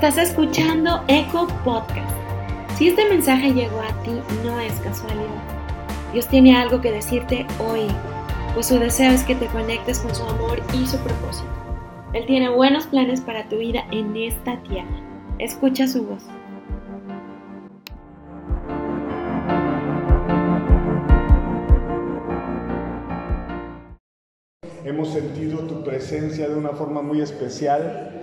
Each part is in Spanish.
Estás escuchando Eco Podcast. Si este mensaje llegó a ti, no es casualidad. Dios tiene algo que decirte hoy, pues su deseo es que te conectes con su amor y su propósito. Él tiene buenos planes para tu vida en esta tierra. Escucha su voz. Hemos sentido tu presencia de una forma muy especial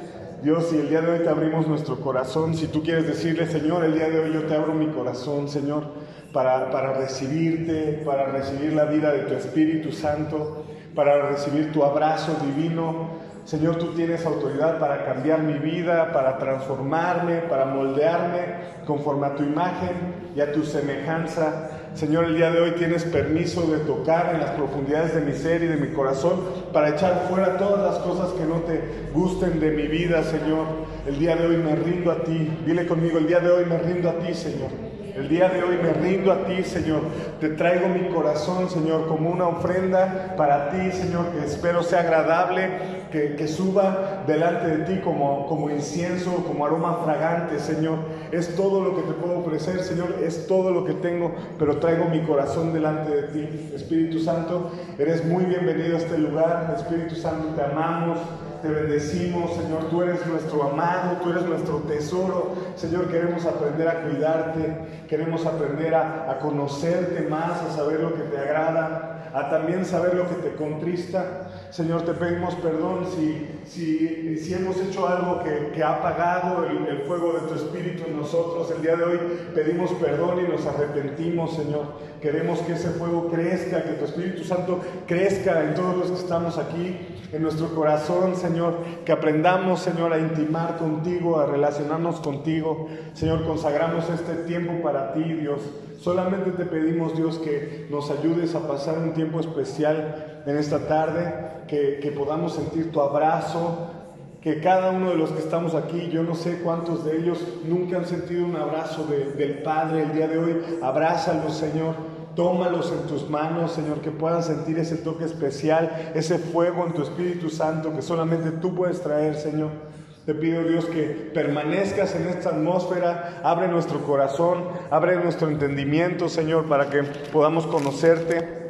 Dios, si el día de hoy te abrimos nuestro corazón, si tú quieres decirle, Señor, el día de hoy yo te abro mi corazón, Señor, para, para recibirte, para recibir la vida de tu Espíritu Santo, para recibir tu abrazo divino. Señor, tú tienes autoridad para cambiar mi vida, para transformarme, para moldearme conforme a tu imagen y a tu semejanza. Señor, el día de hoy tienes permiso de tocar en las profundidades de mi ser y de mi corazón para echar fuera todas las cosas que no te gusten de mi vida, Señor. El día de hoy me rindo a ti. Dile conmigo, el día de hoy me rindo a ti, Señor. El día de hoy me rindo a ti, Señor. Te traigo mi corazón, Señor, como una ofrenda para ti, Señor, que espero sea agradable, que, suba delante de ti como, como incienso, como aroma fragante, Señor. Es todo lo que te puedo ofrecer, Señor, es todo lo que tengo, pero traigo mi corazón delante de ti. Espíritu Santo, eres muy bienvenido a este lugar. Espíritu Santo, te amamos te bendecimos, Señor, tú eres nuestro amado, tú eres nuestro tesoro. Señor, queremos aprender a cuidarte, queremos aprender a, a conocerte más, a saber lo que te agrada, a también saber lo que te contrista. Señor, te pedimos perdón si, si, hemos hecho algo que, que ha apagado el, el, fuego de tu Espíritu en nosotros. El día de hoy pedimos perdón y nos arrepentimos, Señor. Queremos que ese fuego crezca, que tu Espíritu Santo crezca en todos los que estamos aquí, en nuestro corazón, Señor. Que aprendamos, Señor, a intimar contigo, a relacionarnos contigo. Señor, consagramos este tiempo para ti, Dios. Solamente te pedimos, Dios, que nos ayudes a pasar un tiempo especial en esta tarde, que, podamos sentir tu abrazo, que cada uno de los que estamos aquí, yo no sé cuántos de ellos nunca han sentido un abrazo del Padre el día de hoy, abrázalos, Señor. Tómalos en tus manos, Señor, que puedan sentir ese toque especial, ese fuego en tu Espíritu Santo que solamente tú puedes traer, Señor. Te pido Dios que permanezcas en esta atmósfera, abre nuestro corazón, abre nuestro entendimiento, Señor, para que podamos conocerte,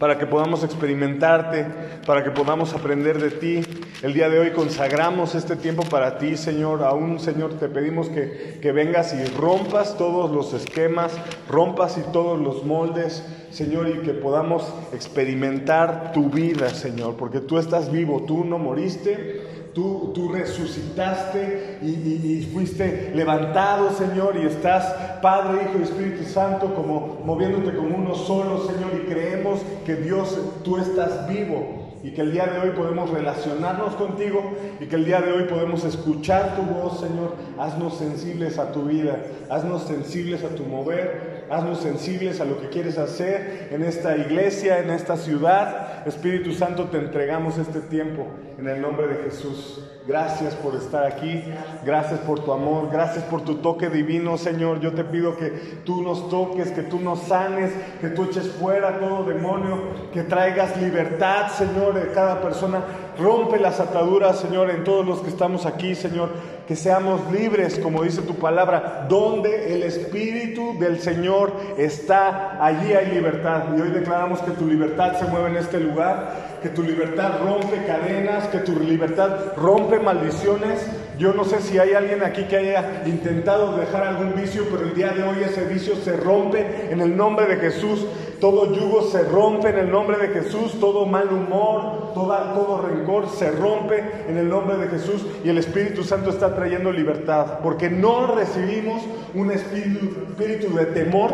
para que podamos experimentarte, para que podamos aprender de ti. El día de hoy consagramos este tiempo para ti, Señor. Aún, Señor, te pedimos que, que vengas y rompas todos los esquemas, rompas y todos los moldes, Señor, y que podamos experimentar tu vida, Señor, porque tú estás vivo, tú no moriste Tú, tú resucitaste y, fuiste levantado, Señor, y estás, Padre, Hijo y Espíritu Santo, como moviéndote como uno solo, Señor, y creemos que Dios, tú estás vivo y que el día de hoy podemos relacionarnos contigo y que el día de hoy podemos escuchar tu voz, Señor. Haznos sensibles a tu vida, haznos sensibles a tu mover, haznos sensibles a lo que quieres hacer en esta iglesia, en esta ciudad. Espíritu Santo, te entregamos este tiempo en el nombre de Jesús. Gracias por estar aquí, gracias por tu amor, gracias por tu toque divino, Señor. Yo te pido que tú nos toques, que tú nos sanes, que tú eches fuera todo demonio, que traigas libertad, Señor, de cada persona. Rompe las ataduras, Señor, en todos los que estamos aquí, Señor. Que seamos libres, como dice tu palabra, donde el Espíritu del Señor está, allí hay libertad. Y hoy declaramos que tu libertad se mueve en este lugar que tu libertad rompe cadenas, que tu libertad rompe maldiciones. Yo no sé si hay alguien aquí que haya intentado dejar algún vicio, pero el día de hoy ese vicio se rompe en el nombre de Jesús. Todo yugo se rompe en el nombre de Jesús, todo mal humor, todo rencor se rompe en el nombre de Jesús y el Espíritu Santo está trayendo libertad, porque no recibimos un espíritu de temor,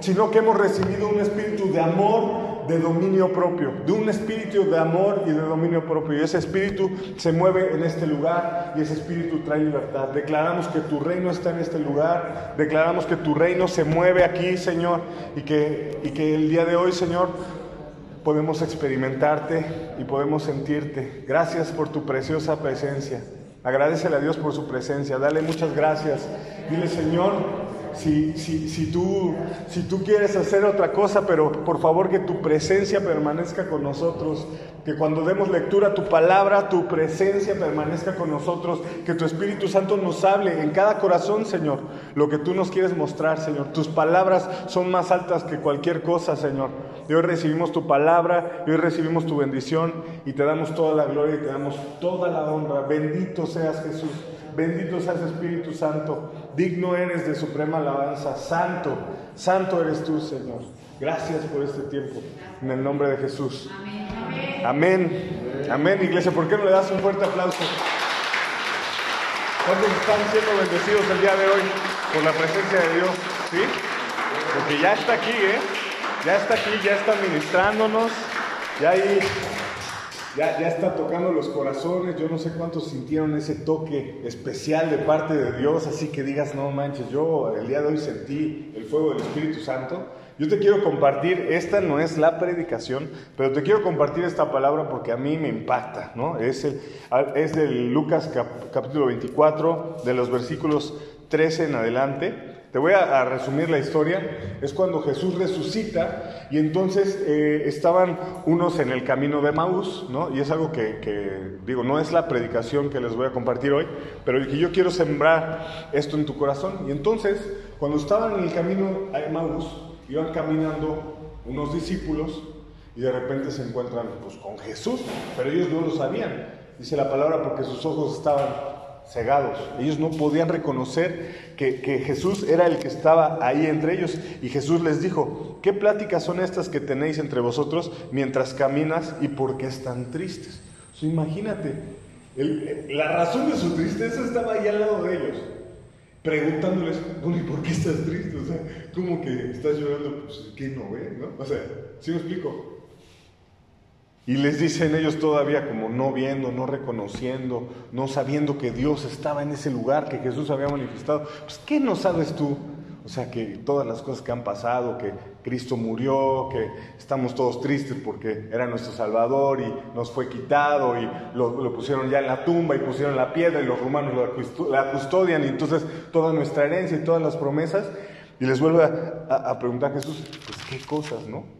sino que hemos recibido un espíritu de amor, de dominio propio, de un espíritu de amor y de dominio propio. Y ese espíritu se mueve en este lugar y ese espíritu trae libertad. Declaramos que tu reino está en este lugar, declaramos que tu reino se mueve aquí, Señor, y que, y que el día de hoy, Señor, podemos experimentarte y podemos sentirte. Gracias por tu preciosa presencia. Agradecele a Dios por su presencia. Dale muchas gracias. Dile, Señor, si, si, si, tú, si tú quieres hacer otra cosa, pero por favor que tu presencia permanezca con nosotros. Que cuando demos lectura a tu palabra, tu presencia permanezca con nosotros. Que tu Espíritu Santo nos hable en cada corazón, Señor, lo que tú nos quieres mostrar, Señor. Tus palabras son más altas que cualquier cosa, Señor. Y hoy recibimos tu palabra, hoy recibimos tu bendición y te damos toda la gloria y te damos toda la honra. Bendito seas Jesús. Bendito seas Espíritu Santo, digno eres de suprema alabanza, santo, santo eres tú, Señor. Gracias por este tiempo, en el nombre de Jesús. Amén. Amén, iglesia. ¿Por qué no le das un fuerte aplauso? ¿Cuántos están siendo bendecidos el día de hoy por la presencia de Dios? ¿Sí? Porque ya está aquí, ¿eh? Ya está aquí, ya está ministrándonos. Ya ahí ya, ya está tocando los corazones. Yo no sé cuántos sintieron ese toque especial de parte de Dios, así que digas, no manches, yo el día de hoy sentí el fuego del Espíritu Santo. Yo te quiero compartir, esta no es la predicación, pero te quiero compartir esta palabra porque a mí me impacta, ¿no? Es, el, es del Lucas capítulo 24, de los versículos 13 en adelante. Te voy a, resumir la historia. Es cuando Jesús resucita y entonces eh, estaban unos en el camino de Maús, ¿no? Y es algo que, digo, no es la predicación que les voy a compartir hoy, pero que yo quiero sembrar esto en tu corazón. Y entonces, cuando estaban en el camino a Maús, iban caminando unos discípulos y de repente se encuentran pues, con Jesús, pero ellos no lo sabían. Dice la palabra porque sus ojos estaban cegados. Ellos no podían reconocer que, que, Jesús era el que estaba ahí entre ellos. Y Jesús les dijo, ¿qué pláticas son estas que tenéis entre vosotros mientras caminas y por qué están tristes? imagínate, la razón de su tristeza estaba ahí al lado de ellos. Preguntándoles, bueno, ¿y por qué estás triste? O sea, ¿cómo que estás llorando? Pues, ¿qué no ve? ¿no? O sea, ¿sí me explico? Y les dicen ellos todavía como no viendo, no reconociendo, no sabiendo que Dios estaba en ese lugar, que Jesús había manifestado. Pues, ¿qué no sabes tú? O sea, que todas las cosas que han pasado, que Cristo murió, que estamos todos tristes porque era nuestro Salvador y nos fue quitado y lo, pusieron ya en la tumba y pusieron la piedra y los romanos la custodian y entonces toda nuestra herencia y todas las promesas. Y les vuelve a, a preguntar a Jesús, pues qué cosas, ¿no?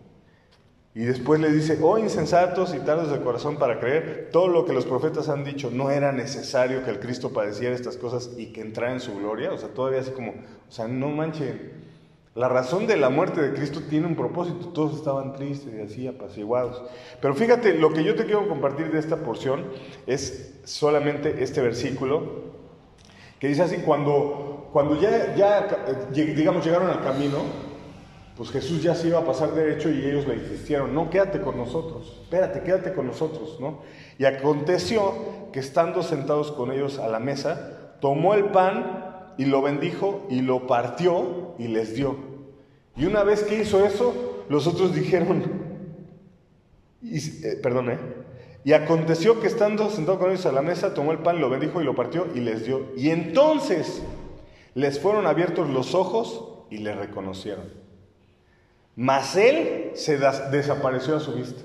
Y después le dice, oh insensatos y tardos de corazón para creer, todo lo que los profetas han dicho, no era necesario que el Cristo padeciera estas cosas y que entrara en su gloria. O sea, todavía así como, o sea, no manchen. La razón de la muerte de Cristo tiene un propósito, todos estaban tristes y así apaciguados. Pero fíjate, lo que yo te quiero compartir de esta porción es solamente este versículo, que dice así, cuando, cuando ya, ya, eh, digamos, llegaron al camino, pues Jesús ya se iba a pasar derecho y ellos le insistieron, no, quédate con nosotros, espérate, quédate con nosotros, ¿no? Y aconteció que estando sentados con ellos a la mesa, tomó el pan y lo bendijo y lo partió y les dio. Y una vez que hizo eso, los otros dijeron, y, eh, perdón, ¿eh? Y aconteció que estando sentado con ellos a la mesa, tomó el pan, lo bendijo y lo partió y les dio. Y entonces les fueron abiertos los ojos y le reconocieron. Mas él se desapareció a su vista.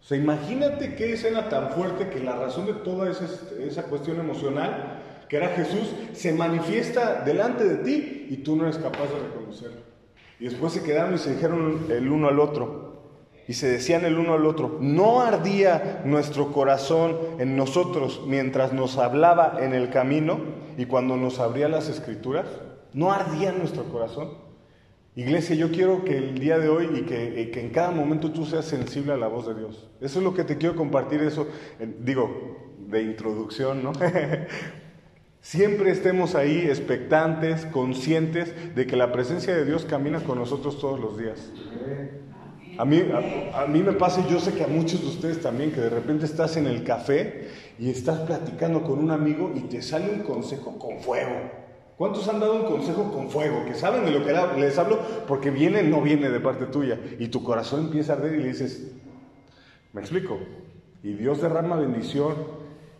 O sea, imagínate qué escena tan fuerte que la razón de toda esa, cuestión emocional, que era Jesús, se manifiesta delante de ti y tú no eres capaz de reconocerlo. Y después se quedaron y se dijeron el uno al otro. Y se decían el uno al otro, ¿no ardía nuestro corazón en nosotros mientras nos hablaba en el camino y cuando nos abría las escrituras? ¿No ardía nuestro corazón? Iglesia, yo quiero que el día de hoy y que, en cada momento tú seas sensible a la voz de Dios. Eso es lo que te quiero compartir, eso, digo, de introducción, ¿no? Siempre estemos ahí expectantes, conscientes de que la presencia de Dios camina con nosotros todos los días. A mí, a mí me pasa, y yo sé que a muchos de ustedes también, que de repente estás en el café y estás platicando con un amigo y te sale un consejo con fuego. ¿Cuántos han dado un consejo con fuego? Que saben de lo que les hablo porque viene, no viene de parte tuya. Y tu corazón empieza a arder y le dices, ¿me explico? Y Dios derrama bendición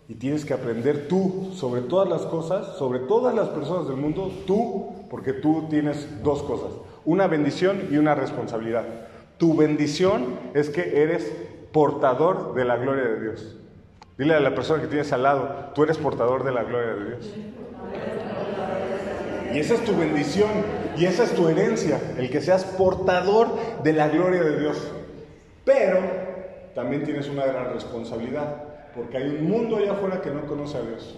y tienes que aprender tú sobre todas las cosas, sobre todas las personas del mundo, tú, porque tú tienes dos cosas, una bendición y una responsabilidad. Tu bendición es que eres portador de la gloria de Dios. Dile a la persona que tienes al lado, tú eres portador de la gloria de Dios. Y esa es tu bendición y esa es tu herencia, el que seas portador de la gloria de Dios. Pero también tienes una gran responsabilidad, porque hay un mundo allá afuera que no conoce a Dios.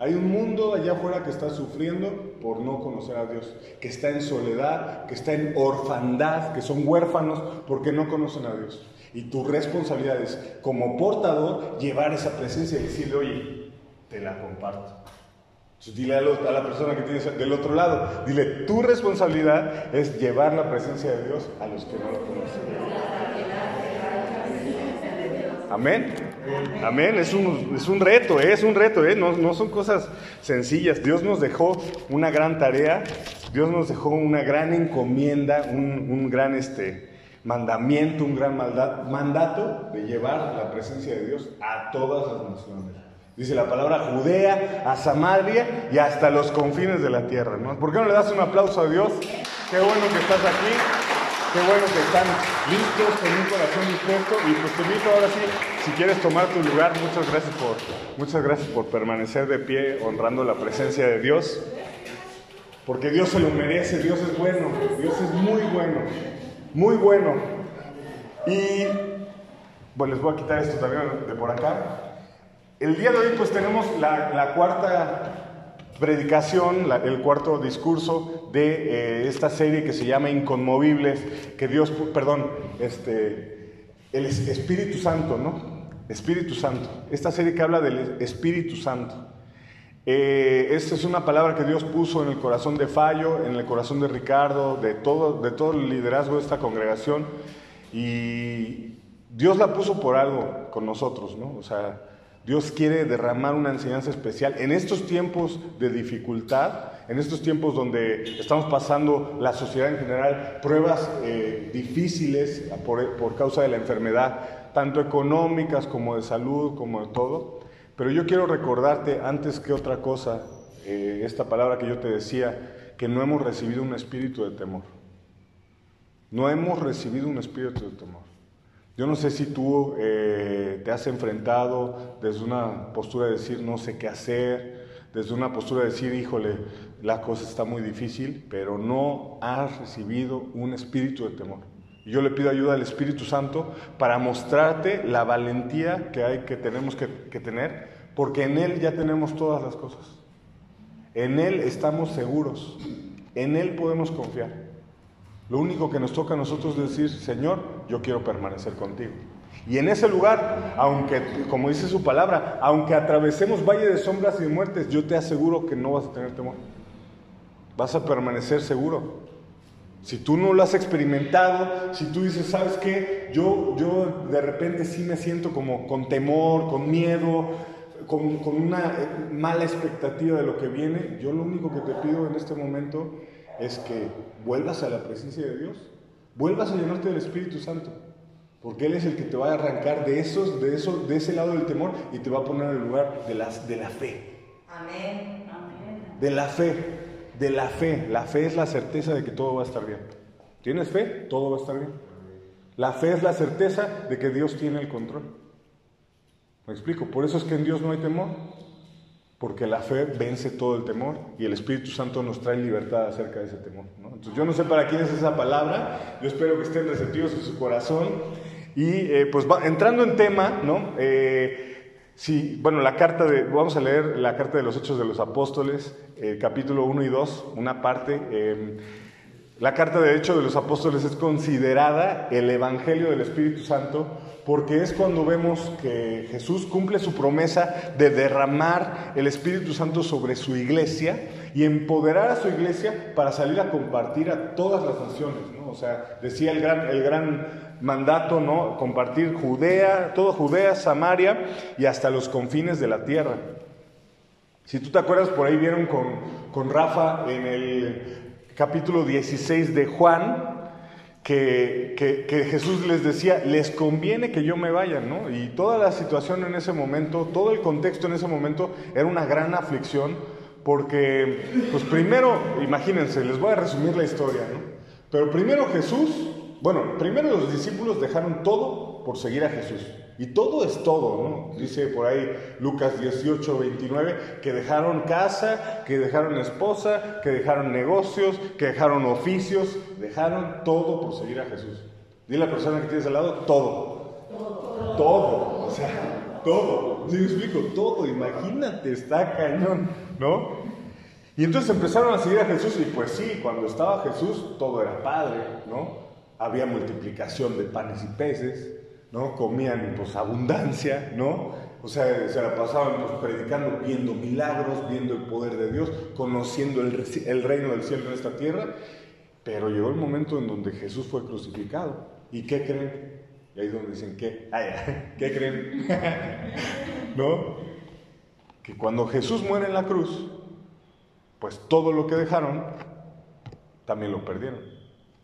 Hay un mundo allá afuera que está sufriendo por no conocer a Dios, que está en soledad, que está en orfandad, que son huérfanos porque no conocen a Dios. Y tu responsabilidad es, como portador, llevar esa presencia y decirle, oye, te la comparto. Dile a la persona que tienes del otro lado, dile, tu responsabilidad es llevar la presencia de Dios a los que no lo conocen. Amén. Amén. Es un, es un reto, ¿eh? es un reto, ¿eh? no, no son cosas sencillas. Dios nos dejó una gran tarea, Dios nos dejó una gran encomienda, un, un gran este, mandamiento, un gran mandato de llevar la presencia de Dios a todas las naciones. Dice la palabra Judea, a Samaria y hasta los confines de la tierra. ¿no? ¿Por qué no le das un aplauso a Dios? Qué bueno que estás aquí. Qué bueno que están listos, con un corazón dispuesto. Y pues te invito ahora sí, si quieres tomar tu lugar, muchas gracias por, muchas gracias por permanecer de pie honrando la presencia de Dios. Porque Dios se lo merece, Dios es bueno, Dios es muy bueno, muy bueno. Y bueno, les voy a quitar esto también de por acá. El día de hoy pues tenemos la, la cuarta predicación, el cuarto discurso de eh, esta serie que se llama Inconmovibles, que Dios, perdón, este, el Espíritu Santo, ¿no? Espíritu Santo. Esta serie que habla del Espíritu Santo. Eh, esta es una palabra que Dios puso en el corazón de Fallo, en el corazón de Ricardo, de todo, de todo el liderazgo de esta congregación. Y Dios la puso por algo con nosotros, ¿no? O sea, Dios quiere derramar una enseñanza especial en estos tiempos de dificultad, en estos tiempos donde estamos pasando la sociedad en general pruebas eh, difíciles por, causa de la enfermedad, tanto económicas como de salud, como de todo. Pero yo quiero recordarte antes que otra cosa, eh, esta palabra que yo te decía, que no hemos recibido un espíritu de temor. No hemos recibido un espíritu de temor. Yo no sé si tú eh, te has enfrentado desde una postura de decir no sé qué hacer, desde una postura de decir, híjole, la cosa está muy difícil, pero no has recibido un espíritu de temor. Yo le pido ayuda al Espíritu Santo para mostrarte la valentía que hay que tenemos que tener, porque en Él ya tenemos todas las cosas. En Él estamos seguros, en Él podemos confiar. Lo único que nos toca a nosotros es decir, Señor, yo quiero permanecer contigo. Y en ese lugar, aunque, como dice su palabra, aunque atravesemos valle de sombras y de muertes, yo te aseguro que no vas a tener temor. Vas a permanecer seguro. Si tú no lo has experimentado, si tú dices, ¿sabes qué? Yo, yo de repente sí me siento como con temor, con miedo, con, con una mala expectativa de lo que viene, yo lo único que te pido en este momento es que vuelvas a la presencia de Dios, vuelvas a llenarte del Espíritu Santo, porque Él es el que te va a arrancar de, esos, de, eso, de ese lado del temor y te va a poner en el lugar de, las, de la fe. Amén. De la fe, de la fe. La fe es la certeza de que todo va a estar bien. ¿Tienes fe? Todo va a estar bien. La fe es la certeza de que Dios tiene el control. ¿Me explico? Por eso es que en Dios no hay temor porque la fe vence todo el temor y el Espíritu Santo nos trae libertad acerca de ese temor. Entonces yo no sé para quién es esa palabra, yo espero que estén receptivos en su corazón y eh, pues entrando en tema, ¿no? Eh, sí, bueno, la carta de, vamos a leer la carta de los Hechos de los Apóstoles, eh, capítulo 1 y 2, una parte. la carta de Hechos de los Apóstoles es considerada el Evangelio del Espíritu Santo porque es cuando vemos que Jesús cumple su promesa de derramar el Espíritu Santo sobre su iglesia y empoderar a su iglesia para salir a compartir a todas las naciones, ¿no? O sea, decía el gran, el gran mandato, ¿no? Compartir Judea, todo Judea, Samaria y hasta los confines de la tierra. Si tú te acuerdas, por ahí vieron con, con Rafa en el capítulo 16 de Juan, que, Jesús les decía, les conviene que yo me vaya, ¿no? Y toda la situación en ese momento, todo el contexto en ese momento era una gran aflicción, porque, pues primero, imagínense, les voy a resumir la historia, ¿no? Pero primero Jesús, bueno, primero los discípulos dejaron todo por seguir a Jesús. Y todo es todo, ¿no? Dice por ahí Lucas 18, 29, que dejaron casa, que dejaron esposa, que dejaron negocios, que dejaron oficios, dejaron todo por seguir a Jesús. Dile a la persona que tienes al lado, todo. Todo. O sea, todo. ¿Sí explico? Todo. Imagínate, está cañón, ¿no? Y entonces empezaron a seguir a Jesús y pues sí, cuando estaba Jesús todo era padre, ¿no? Había multiplicación de panes y peces, ¿no? Comían pues abundancia, ¿no? O sea, se la pasaban pues, predicando, viendo milagros, viendo el poder de Dios, conociendo el, el reino del cielo en esta tierra. Pero llegó el momento en donde Jesús fue crucificado. ¿Y qué creen? Y ahí es donde dicen, ¿qué? ¿Qué creen? ¿No? Que cuando Jesús muere en la cruz, pues todo lo que dejaron, también lo perdieron.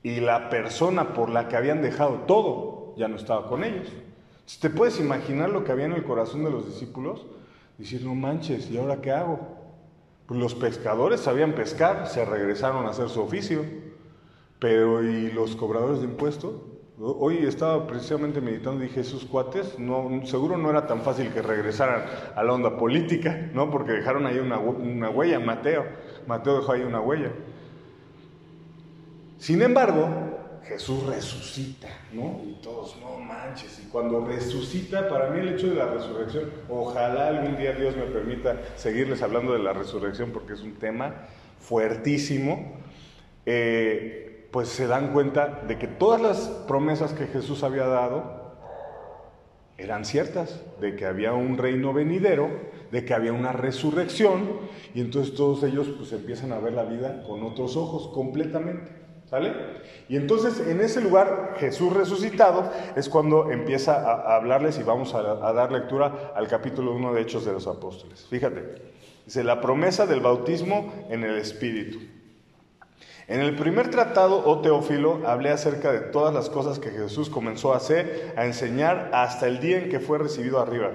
Y la persona por la que habían dejado todo, ya no estaba con ellos. ¿Te puedes imaginar lo que había en el corazón de los discípulos? Decir, no manches, ¿y ahora qué hago? Pues los pescadores sabían pescar, se regresaron a hacer su oficio. Pero ¿y los cobradores de impuestos? Hoy estaba precisamente meditando y dije, esos cuates, no, seguro no era tan fácil que regresaran a la onda política, ¿no? Porque dejaron ahí una, una huella, Mateo. Mateo dejó ahí una huella. Sin embargo, Jesús resucita, ¿no? Y todos, no manches. Y cuando resucita, para mí el hecho de la resurrección, ojalá algún día Dios me permita seguirles hablando de la resurrección porque es un tema fuertísimo. Eh, pues se dan cuenta de que todas las promesas que Jesús había dado eran ciertas, de que había un reino venidero, de que había una resurrección, y entonces todos ellos pues empiezan a ver la vida con otros ojos completamente, ¿sale? Y entonces en ese lugar Jesús resucitado es cuando empieza a, hablarles y vamos a, a dar lectura al capítulo 1 de Hechos de los Apóstoles. Fíjate, dice la promesa del bautismo en el Espíritu. En el primer tratado, oh Teófilo, hablé acerca de todas las cosas que Jesús comenzó a hacer, a enseñar hasta el día en que fue recibido arriba,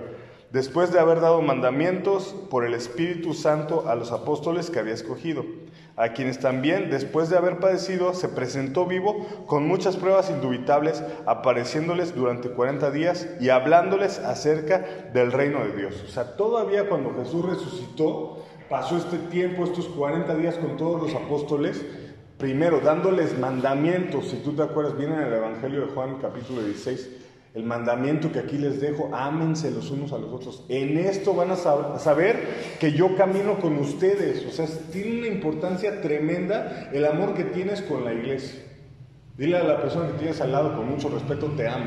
después de haber dado mandamientos por el Espíritu Santo a los apóstoles que había escogido, a quienes también, después de haber padecido, se presentó vivo con muchas pruebas indubitables, apareciéndoles durante 40 días y hablándoles acerca del reino de Dios. O sea, todavía cuando Jesús resucitó, pasó este tiempo, estos 40 días con todos los apóstoles, primero dándoles mandamientos, si tú te acuerdas bien en el Evangelio de Juan capítulo 16, el mandamiento que aquí les dejo, ámense los unos a los otros. En esto van a saber que yo camino con ustedes. O sea, tiene una importancia tremenda el amor que tienes con la iglesia. Dile a la persona que tienes al lado con mucho respeto, te amo.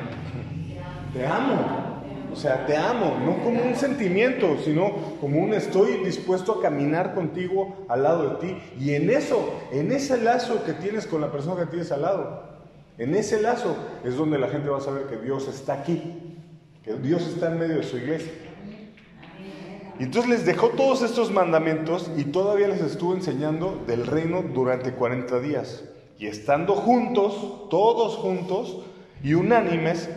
Te amo. O sea, te amo, no como un sentimiento, sino como un estoy dispuesto a caminar contigo al lado de ti. Y en eso, en ese lazo que tienes con la persona que tienes al lado, en ese lazo es donde la gente va a saber que Dios está aquí, que Dios está en medio de su iglesia. Y entonces les dejó todos estos mandamientos y todavía les estuvo enseñando del reino durante 40 días. Y estando juntos, todos juntos y unánimes,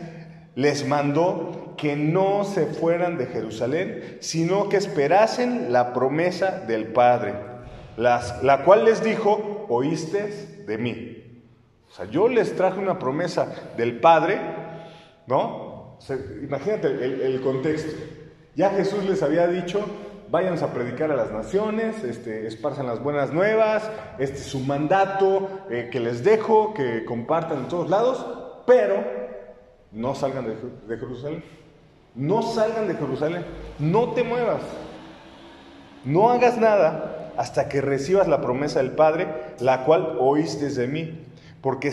les mandó que no se fueran de Jerusalén, sino que esperasen la promesa del Padre, la cual les dijo, oíste de mí. Yo les traje una promesa del Padre, ¿no? imagínate el, contexto. Ya Jesús les había dicho, váyanse a predicar a las naciones, este, esparzan las buenas nuevas, este es su mandato eh, que les dejo, que compartan en todos lados, pero no salgan de Jerusalén. No salgan de Jerusalén, no te muevas, no hagas nada hasta que recibas la promesa del Padre, la cual oíste de mí. Porque,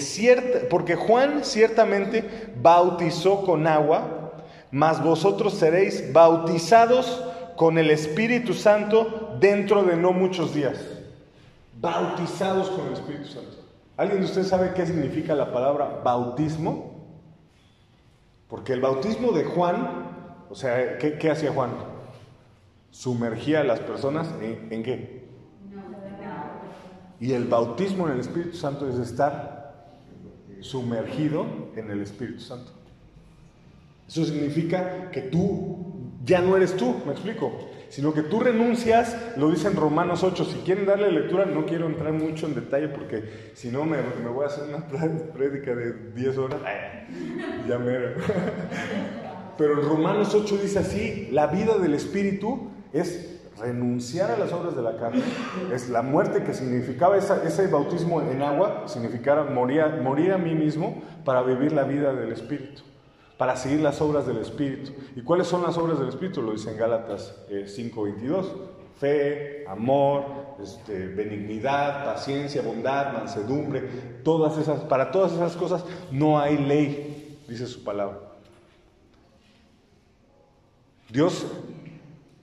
porque Juan ciertamente bautizó con agua, mas vosotros seréis bautizados con el Espíritu Santo dentro de no muchos días. Bautizados con el Espíritu Santo. ¿Alguien de ustedes sabe qué significa la palabra bautismo? Porque el bautismo de Juan, o sea, ¿qué, hacía Juan? Sumergía a las personas en, en qué? Y el bautismo en el Espíritu Santo es estar sumergido en el Espíritu Santo. Eso significa que tú ya no eres tú, me explico sino que tú renuncias, lo dice en Romanos 8. Si quieren darle lectura, no quiero entrar mucho en detalle porque si no me, voy a hacer una prédica de 10 horas. Ya me... pero en Romanos 8 dice así, la vida del Espíritu es renunciar a las obras de la carne, es la muerte que significaba ese bautismo en agua, significaba morir, morir a mí mismo para vivir la vida del Espíritu, para seguir las obras del Espíritu. ¿Y cuáles son las obras del Espíritu? Lo dice en Gálatas 5:22. Eh, Fe, amor, este, benignidad, paciencia, bondad, mansedumbre, todas esas, para todas esas cosas no hay ley, dice su palabra. Dios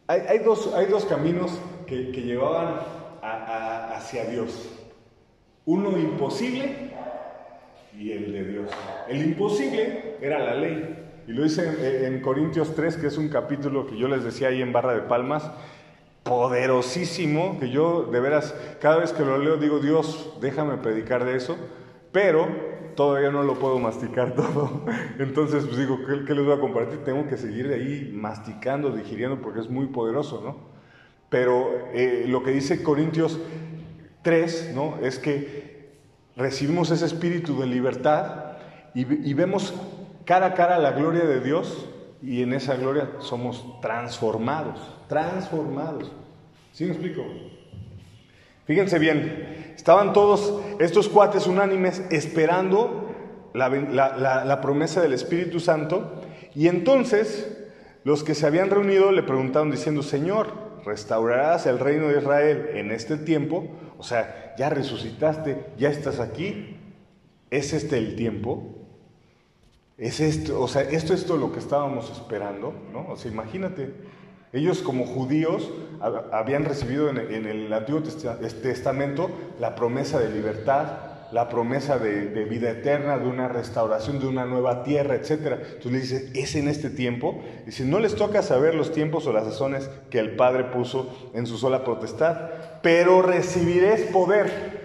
hay, dos, hay dos, caminos que, llevaban hacia Dios. Uno imposible y el de Dios. El imposible era la ley. Y lo dice en, Corintios 3, que es un capítulo que yo les decía ahí en Barra de Palmas, poderosísimo, que yo de veras, cada vez que lo leo digo, Dios, déjame predicar de eso, pero todavía no lo puedo masticar todo. Entonces, pues digo, ¿qué, les voy a compartir? Tengo que seguir ahí masticando, digiriendo, porque es muy poderoso, ¿no? Pero eh, lo que dice Corintios 3, ¿no? Es que recibimos ese espíritu de libertad y, y vemos cara a cara la gloria de Dios y en esa gloria somos transformados, transformados. ¿Sí me explico? Fíjense bien, estaban todos estos cuates unánimes esperando la, promesa del Espíritu Santo y entonces los que se habían reunido le preguntaron diciendo, Señor, ¿restaurarás el reino de Israel en este tiempo? O sea, ya resucitaste, ya estás aquí. ¿Es este el tiempo? ¿Es esto, o sea, esto es todo lo que estábamos esperando? ¿no? O sea, imagínate, ellos como judíos habían recibido en el Antiguo Testamento la promesa de libertad, la promesa de, vida eterna, de una restauración, de una nueva tierra, etc. Entonces le dice, es en este tiempo. Dice, no les toca saber los tiempos o las sazones que el Padre puso en su sola potestad, pero recibiréis poder.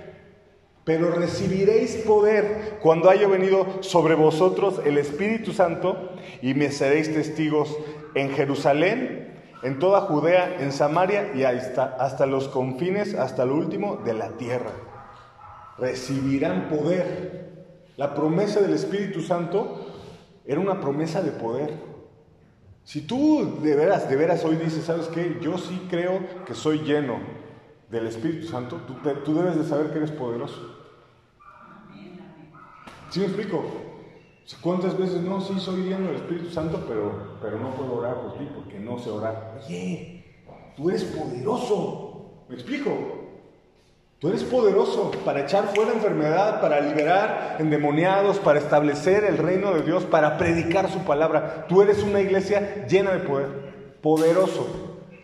Pero recibiréis poder cuando haya venido sobre vosotros el Espíritu Santo y me seréis testigos en Jerusalén, en toda Judea, en Samaria y hasta, hasta los confines, hasta lo último de la tierra. Recibirán poder. La promesa del Espíritu Santo era una promesa de poder. Si tú de veras, de veras hoy dices, ¿sabes qué? Yo sí creo que soy lleno del Espíritu Santo, tú, tú debes de saber que eres poderoso. ¿Sí me explico? ¿Cuántas veces no? Sí, soy lleno del Espíritu Santo, pero, pero no puedo orar por ti porque no sé orar. Oye, tú eres poderoso. ¿Me explico? Tú eres poderoso para echar fuera enfermedad, para liberar endemoniados, para establecer el reino de Dios, para predicar su palabra. Tú eres una iglesia llena de poder, poderoso.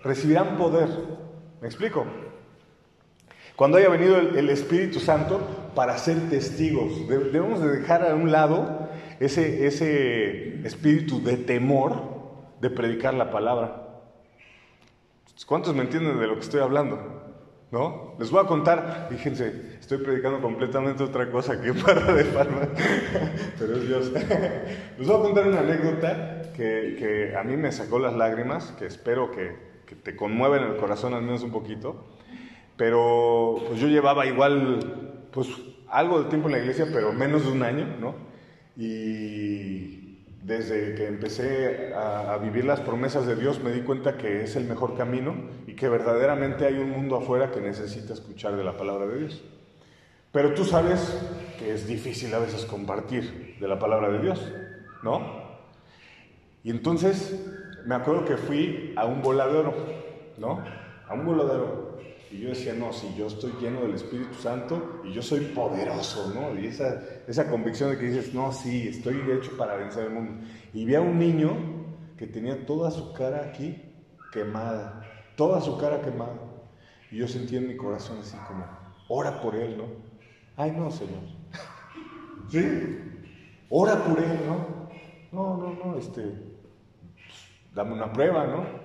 Recibirán poder. ¿Me explico? Cuando haya venido el, Espíritu Santo para ser testigos, debemos de dejar a un lado ese, ese espíritu de temor de predicar la palabra. ¿Cuántos me entienden de lo que estoy hablando? ¿No? Les voy a contar, fíjense, estoy predicando completamente otra cosa que para de palmas, pero es Dios. Les voy a contar una anécdota que, que, a mí me sacó las lágrimas, que espero que, que te conmueva en el corazón al menos un poquito. Pero pues yo llevaba igual, pues algo de tiempo en la iglesia, pero menos de un año, ¿no? Y desde que empecé a, vivir las promesas de Dios me di cuenta que es el mejor camino y que verdaderamente hay un mundo afuera que necesita escuchar de la palabra de Dios. Pero tú sabes que es difícil a veces compartir de la palabra de Dios, ¿no? Y entonces me acuerdo que fui a un voladero, ¿no? A un voladero. Y yo decía, no, si yo estoy lleno del Espíritu Santo y yo soy poderoso, ¿no? Y esa, esa convicción de que dices, no, sí, estoy hecho para vencer el mundo. Y vi a un niño que tenía toda su cara aquí quemada, toda su cara quemada. Y yo sentí en mi corazón así como, ora por él, ¿no? Ay, no, Señor. ¿Sí? Ora por él, ¿no? No, no, no, este, pues, dame una prueba, ¿no?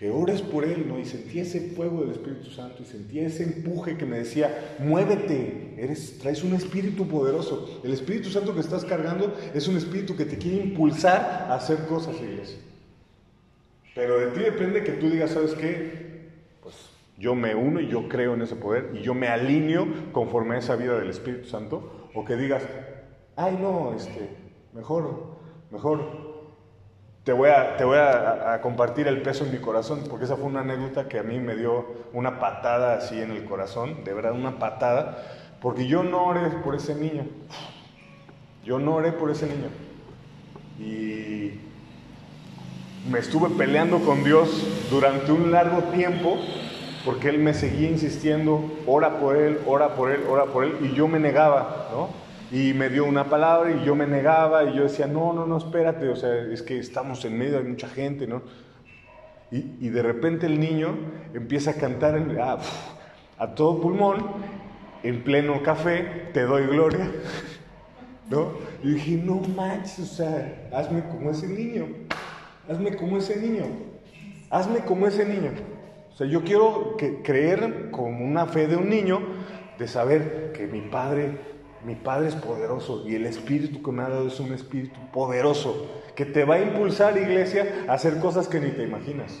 Que ores por él, ¿no? Y sentí ese fuego del Espíritu Santo y sentí ese empuje que me decía, muévete, eres, traes un espíritu poderoso. El Espíritu Santo que estás cargando es un espíritu que te quiere impulsar a hacer cosas, iglesia. Pero de ti depende que tú digas, ¿sabes qué? Pues yo me uno y yo creo en ese poder y yo me alineo conforme a esa vida del Espíritu Santo. O que digas, ay no, este, mejor, mejor te voy, a, compartir el peso en mi corazón, porque esa fue una anécdota que a mí me dio una patada así en el corazón, de verdad una patada, porque yo no oré por ese niño, yo no oré por ese niño. Y me estuve peleando con Dios durante un largo tiempo, porque Él me seguía insistiendo, ora por Él, ora por Él, ora por Él, y yo me negaba, ¿no? Y me dio una palabra y yo me negaba y yo decía, no, no, no, espérate, o sea, es que estamos en medio, hay mucha gente, ¿no? Y, de repente el niño empieza a cantar ah, a todo pulmón, en pleno café, te doy gloria, ¿no? Y dije, no manches, o sea, hazme como ese niño, hazme como ese niño, hazme como ese niño. O sea, yo quiero creer con una fe de un niño, de saber que mi padre mi Padre es poderoso y el Espíritu que me ha dado es un Espíritu poderoso que te va a impulsar, iglesia, a hacer cosas que ni te imaginas.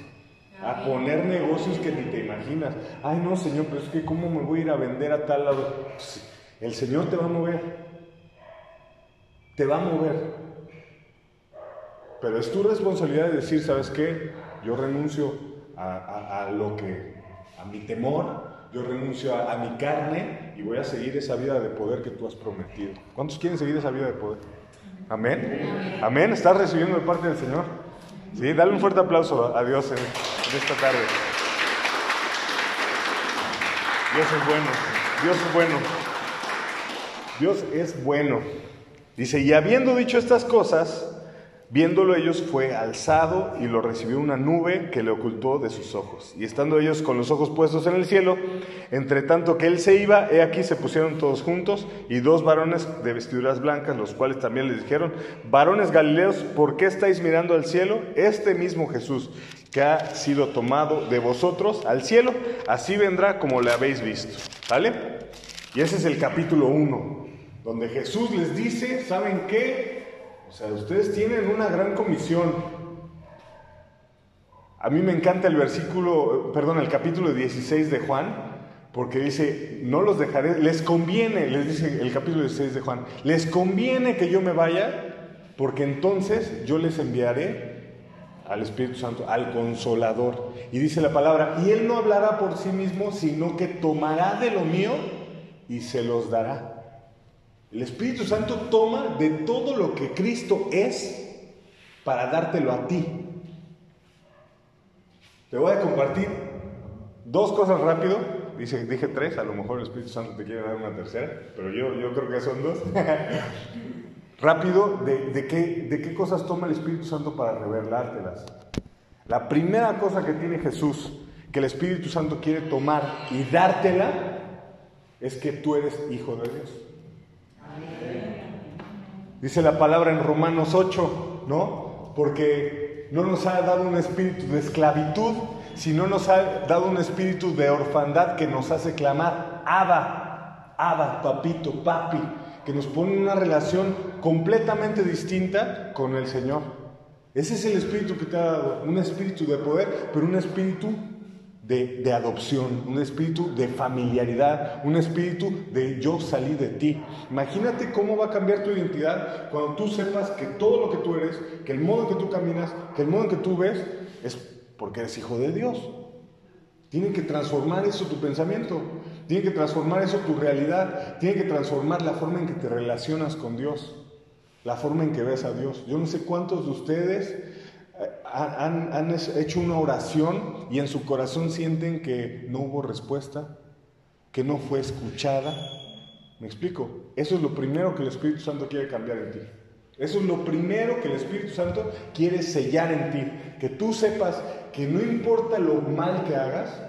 A poner negocios que ni te imaginas. Ay, no, Señor, pero es que ¿cómo me voy a ir a vender a tal lado? Pues, el Señor te va a mover. Te va a mover. Pero es tu responsabilidad de decir, ¿sabes qué? Yo renuncio a, a lo que, a mi temor, yo renuncio a, mi carne y voy a seguir esa vida de poder que tú has prometido. ¿Cuántos quieren seguir esa vida de poder? Amén. Amén. ¿Estás recibiendo de parte del Señor? Sí, dale un fuerte aplauso a Dios en, esta tarde. Dios es bueno. Dios es bueno. Dios es bueno. Dice, y habiendo dicho estas cosas, Viéndolo ellos fue alzado y lo recibió una nube que le ocultó de sus ojos. Y estando ellos con los ojos puestos en el cielo, entre tanto que él se iba, he aquí se pusieron todos juntos y dos varones de vestiduras blancas, los cuales también les dijeron, varones galileos, ¿por qué estáis mirando al cielo? Este mismo Jesús que ha sido tomado de vosotros al cielo, así vendrá como le habéis visto. ¿Vale? Y ese es el capítulo 1, donde Jesús les dice, ¿saben qué? O sea, ustedes tienen una gran comisión. A mí me encanta el versículo, perdón, el capítulo 16 de Juan, porque dice, no los dejaré, les conviene, les dice el capítulo 16 de Juan, les conviene que yo me vaya, porque entonces yo les enviaré al Espíritu Santo, al consolador. Y dice la palabra, y él no hablará por sí mismo, sino que tomará de lo mío y se los dará. El Espíritu Santo toma de todo lo que Cristo es para dártelo a ti. Te voy a compartir dos cosas rápido. Dice, dije tres, a lo mejor el Espíritu Santo te quiere dar una tercera, pero yo, yo creo que son dos. rápido, de, qué, ¿de qué cosas toma el Espíritu Santo para revelártelas? La primera cosa que tiene Jesús, que el Espíritu Santo quiere tomar y dártela, es que tú eres hijo de Dios. Dice la palabra en Romanos 8, ¿no? Porque no nos ha dado un espíritu de esclavitud, sino nos ha dado un espíritu de orfandad que nos hace clamar, Abba, Abba, papito, papi, que nos pone en una relación completamente distinta con el Señor. Ese es el espíritu que te ha dado, un espíritu de poder, pero un espíritu de, adopción, un espíritu de familiaridad, un espíritu de yo salí de ti. Imagínate cómo va a cambiar tu identidad cuando tú sepas que todo lo que tú eres, que el modo en que tú caminas, que el modo en que tú ves, es porque eres hijo de Dios. Tiene que transformar eso tu pensamiento, tiene que transformar eso tu realidad, tiene que transformar la forma en que te relacionas con Dios, la forma en que ves a Dios. Yo no sé cuántos de ustedes han, hecho una oración y en su corazón sienten que no hubo respuesta, que no fue escuchada. ¿Me explico? Eso es lo primero que el Espíritu Santo quiere cambiar en ti. Eso es lo primero que el Espíritu Santo quiere sellar en ti. Que tú sepas que no importa lo mal que hagas,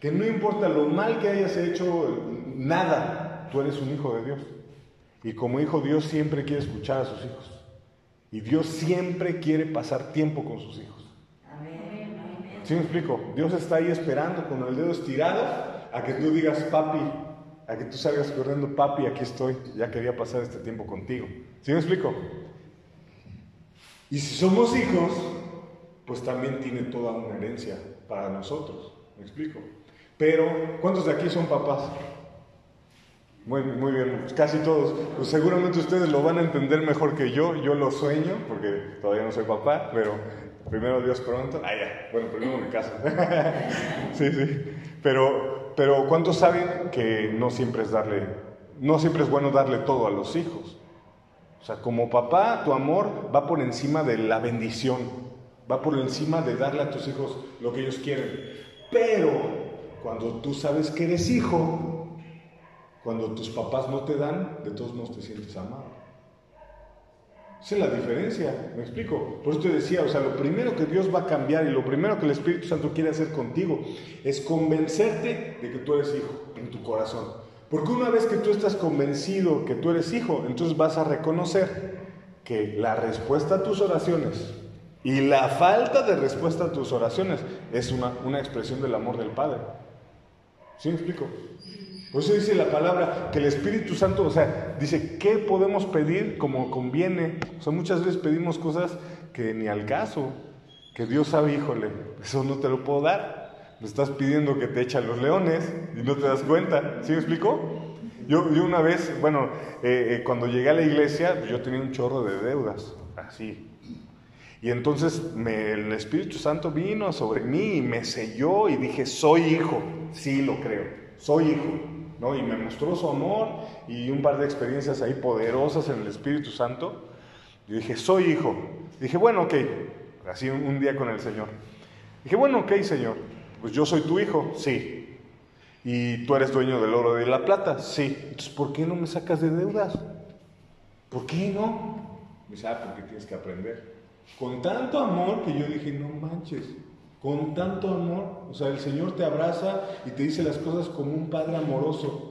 que no importa lo mal que hayas hecho, nada, tú eres un hijo de Dios. Y como hijo Dios siempre quiere escuchar a sus hijos. Y Dios siempre quiere pasar tiempo con sus hijos. ¿Sí me explico? Dios está ahí esperando con el dedo estirado a que tú digas, papi, a que tú salgas corriendo, papi, aquí estoy, ya quería pasar este tiempo contigo. ¿Sí me explico? Y si somos hijos, pues también tiene toda una herencia para nosotros. ¿Me explico? Pero, ¿cuántos de aquí son papás? Muy, muy bien, casi todos. Pues seguramente ustedes lo van a entender mejor que yo. Yo lo sueño, porque todavía no soy papá, pero primero Dios pronto. Ah, ya, bueno, primero mi casa. sí, sí. Pero, pero ¿cuántos saben que no siempre es darle, no siempre es bueno darle todo a los hijos? O sea, como papá, tu amor va por encima de la bendición, va por encima de darle a tus hijos lo que ellos quieren. Pero cuando tú sabes que eres hijo, cuando tus papás no te dan, de todos modos te sientes amado. Esa es la diferencia, me explico. Por eso te decía, o sea, lo primero que Dios va a cambiar y lo primero que el Espíritu Santo quiere hacer contigo es convencerte de que tú eres hijo en tu corazón. Porque una vez que tú estás convencido que tú eres hijo, entonces vas a reconocer que la respuesta a tus oraciones y la falta de respuesta a tus oraciones es una, una expresión del amor del Padre. ¿Sí me explico? Por eso dice la palabra que el Espíritu Santo, o sea, dice, ¿qué podemos pedir como conviene? O sea, muchas veces pedimos cosas que ni al caso, que Dios sabe, híjole, eso no te lo puedo dar. Me estás pidiendo que te echan los leones y no te das cuenta. ¿Sí me explico? Yo, yo una vez, bueno, eh, eh, cuando llegué a la iglesia, yo tenía un chorro de deudas, así. Y entonces el Espíritu Santo vino sobre mí y me selló y dije, soy hijo. Sí, lo creo, soy hijo. ¿no? Y me mostró su amor y un par de experiencias ahí poderosas en el Espíritu Santo. Y dije, soy hijo. dije, bueno, ok, así un día con el Señor. dije, bueno, ok, Señor, pues yo soy tu hijo, sí. ¿Y tú eres dueño del oro y de la plata? Sí. Entonces, ¿por qué no me sacas de deudas? ¿Por qué no? Me dice, ah, porque tienes que aprender. Con tanto amor que yo dije, no manches, con tanto amor. O sea, el Señor te abraza y te dice las cosas como un padre amoroso.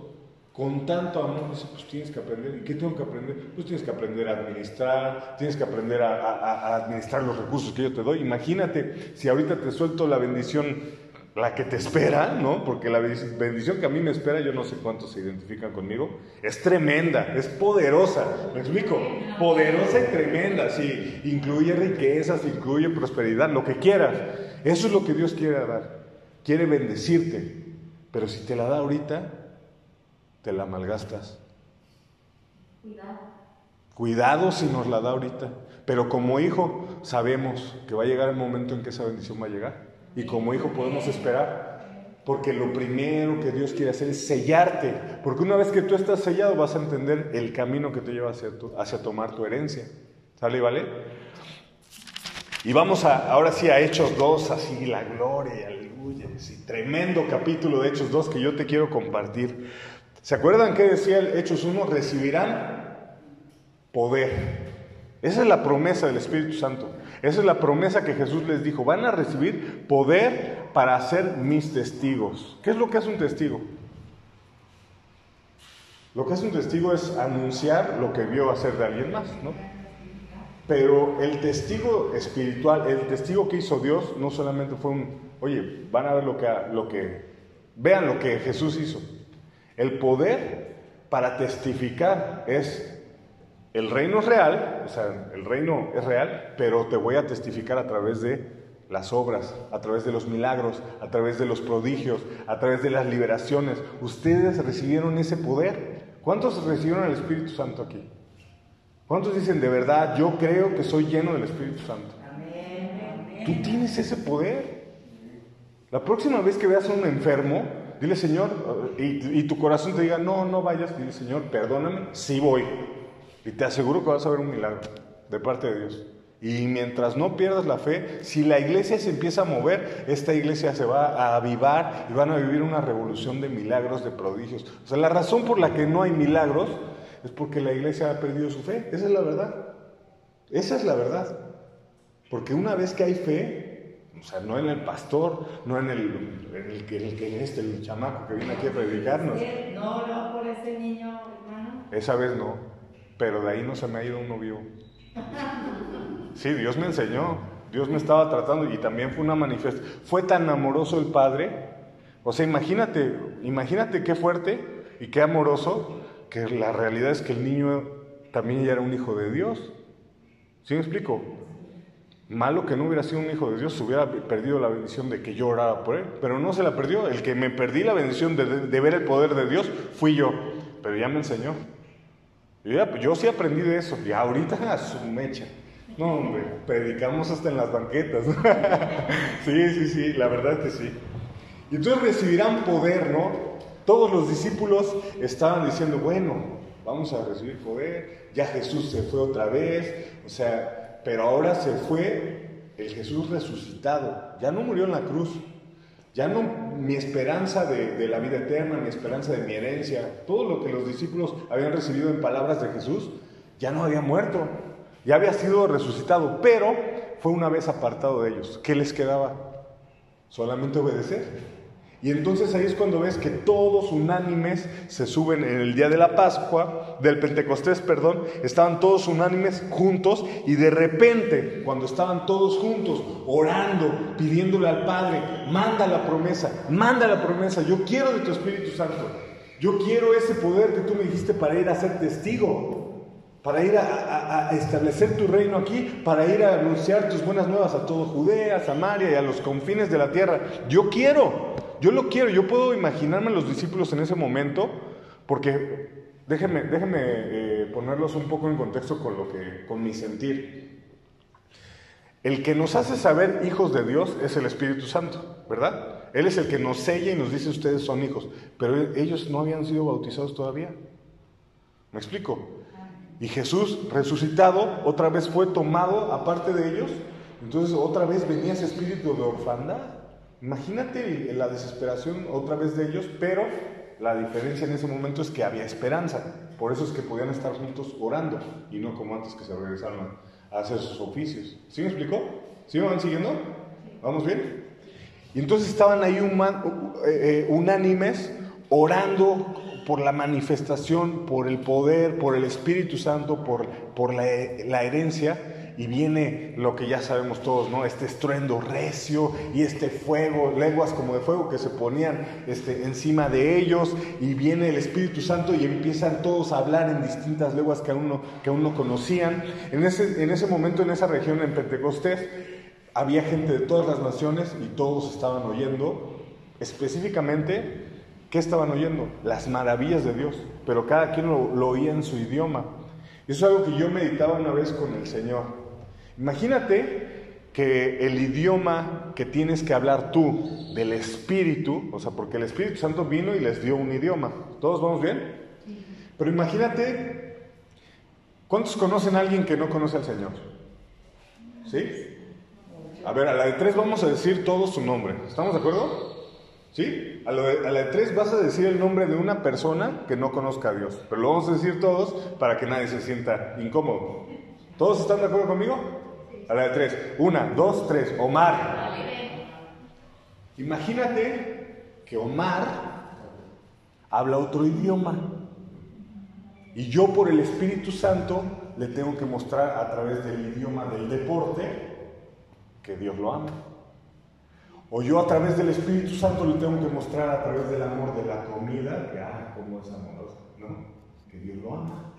Con tanto amor, dice, pues tienes que aprender. ¿Y qué tengo que aprender? Pues tienes que aprender a administrar, tienes que aprender a, a administrar los recursos que yo te doy. Imagínate si ahorita te suelto la bendición la que te espera, ¿no? Porque la bendición que a mí me espera, yo no sé cuántos se identifican conmigo, es tremenda, es poderosa, ¿me explico? Poderosa y tremenda, sí, incluye riquezas, incluye prosperidad, lo que quieras. Eso es lo que Dios quiere dar, quiere bendecirte, pero si te la da ahorita, te la malgastas. Cuidado. Cuidado si nos la da ahorita, pero como hijo sabemos que va a llegar el momento en que esa bendición va a llegar. Y como hijo podemos esperar. Porque lo primero que Dios quiere hacer es sellarte. Porque una vez que tú estás sellado vas a entender el camino que te lleva hacia, hacia tomar tu herencia. ¿Sale y vale? Y vamos a, ahora sí a Hechos 2, así la gloria, aleluya. Sí, tremendo capítulo de Hechos 2 que yo te quiero compartir. ¿Se acuerdan qué decía el Hechos 1? Recibirán poder. Esa es la promesa del Espíritu Santo. Esa es la promesa que Jesús les dijo. Van a recibir poder para ser mis testigos. ¿Qué es lo que hace un testigo? Lo que hace un testigo es anunciar lo que vio hacer de alguien más, ¿no? Pero el testigo espiritual, el testigo que hizo Dios, no solamente fue un, oye, van a ver lo que, lo que, vean lo que Jesús hizo. El poder para testificar es el reino es real, o sea, el reino es real, pero te voy a testificar a través de las obras, a través de los milagros, a través de los prodigios, a través de las liberaciones. Ustedes recibieron ese poder. ¿Cuántos recibieron el Espíritu Santo aquí? ¿Cuántos dicen de verdad, yo creo que soy lleno del Espíritu Santo? Tú tienes ese poder. La próxima vez que veas a un enfermo, dile Señor, y, y tu corazón te diga, no, no vayas, dile Señor, perdóname, sí voy. Y te aseguro que vas a ver un milagro de parte de Dios. Y mientras no pierdas la fe, si la iglesia se empieza a mover, esta iglesia se va a avivar y van a vivir una revolución de milagros, de prodigios. O sea, la razón por la que no hay milagros es porque la iglesia ha perdido su fe. Esa es la verdad. Esa es la verdad. Porque una vez que hay fe, o sea, no en el pastor, no en el, en el, que, el, este, el chamaco que viene aquí a predicarnos. No, no, por ese niño, hermano. Esa vez no pero de ahí no se me ha ido uno vivo. Sí, Dios me enseñó, Dios me estaba tratando y también fue una manifestación. Fue tan amoroso el Padre, o sea, imagínate, imagínate qué fuerte y qué amoroso, que la realidad es que el niño también ya era un hijo de Dios. ¿Sí me explico? Malo que no hubiera sido un hijo de Dios, hubiera perdido la bendición de que yo oraba por él, pero no se la perdió. El que me perdí la bendición de, de ver el poder de Dios fui yo pero ya me enseñó. Yo, yo sí aprendí de eso, y ahorita a su mecha. No, hombre, predicamos hasta en las banquetas. sí, sí, sí, la verdad que sí. Y entonces recibirán poder, ¿no? Todos los discípulos estaban diciendo, bueno, vamos a recibir poder, ya Jesús se fue otra vez, o sea, pero ahora se fue el Jesús resucitado, ya no murió en la cruz, ya no mi esperanza de, la vida eterna, mi esperanza de mi herencia, todo lo que los discípulos habían recibido en palabras de Jesús, ya no había muerto, ya había sido resucitado, pero fue una vez apartado de ellos. ¿Qué les quedaba? Solamente obedecer. Y entonces ahí es cuando ves que todos unánimes se suben en el día de la Pascua, del Pentecostés, perdón, estaban todos unánimes juntos y de repente, cuando estaban todos juntos, orando, pidiéndole al Padre, manda la promesa, manda la promesa, yo quiero de tu Espíritu Santo, yo quiero ese poder que tú me dijiste para ir a ser testigo, para ir a, establecer tu reino aquí, para ir a anunciar tus buenas nuevas a todo Judea, Samaria y a los confines de la tierra. Yo quiero, yo lo quiero, yo puedo imaginarme a los discípulos en ese momento, porque déjenme, déjenme eh, ponerlos un poco en contexto con, lo que, con mi sentir. El que nos hace saber hijos de Dios es el Espíritu Santo, ¿verdad? Él es el que nos sella y nos dice ustedes son hijos, pero ellos no habían sido bautizados todavía. ¿Me explico? Y Jesús resucitado otra vez fue tomado aparte de ellos. Entonces otra vez venía ese espíritu de orfandad. Imagínate la desesperación otra vez de ellos, pero la diferencia en ese momento es que había esperanza. Por eso es que podían estar juntos orando y no como antes que se regresaron a hacer sus oficios. ¿Sí me explicó? ¿Sí me van siguiendo? ¿Vamos bien? Y entonces estaban ahí eh, eh, unánimes orando por la manifestación, por el poder, por el Espíritu Santo, por, por la, herencia, y viene lo que ya sabemos todos, ¿no? Este estruendo recio y este fuego, lenguas como de fuego que se ponían este, encima de ellos, y viene el Espíritu Santo y empiezan todos a hablar en distintas lenguas que aún no, que conocían. En ese, en ese momento, en esa región, en Pentecostés, había gente de todas las naciones y todos estaban oyendo específicamente ¿Qué estaban oyendo? Las maravillas de Dios, pero cada quien lo, oía en su idioma. Eso es algo que yo meditaba una vez con el Señor. Imagínate que el idioma que tienes que hablar tú del Espíritu, o sea, porque el Espíritu Santo vino y les dio un idioma. ¿Todos vamos bien? Pero imagínate, ¿cuántos conocen a alguien que no conoce al Señor? ¿Sí? A ver, a la de tres vamos a decir todo su nombre. ¿Estamos de acuerdo? ¿Sí? A, la de tres vas a decir el nombre de una persona que no conozca a Dios, pero lo vamos a decir todos para que nadie se sienta incómodo. ¿Todos están de acuerdo conmigo? A la de tres. Una, dos, tres. Omar. Imagínate que Omar habla otro idioma y yo por el Espíritu Santo le tengo que mostrar a través del idioma del deporte que Dios lo ama. O yo a través del Espíritu Santo le tengo que mostrar a través del amor de la comida que, ah, cómo es amoroso, ¿no? Que Dios lo ama.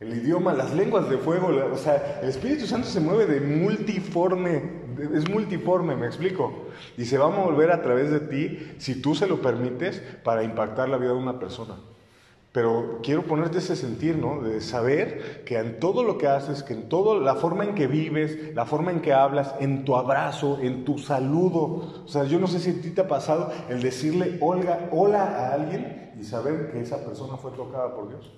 El idioma, las lenguas de fuego, o sea, el Espíritu Santo se mueve de multiforme, es multiforme, me explico. Y se va a mover a través de ti, si tú se lo permites, para impactar la vida de una persona. Pero quiero ponerte ese sentir, ¿no? De saber que en todo lo que haces, que en toda la forma en que vives, la forma en que hablas, en tu abrazo, en tu saludo. O sea, yo no sé si a ti te ha pasado el decirle Olga, hola a alguien y saber que esa persona fue tocada por Dios.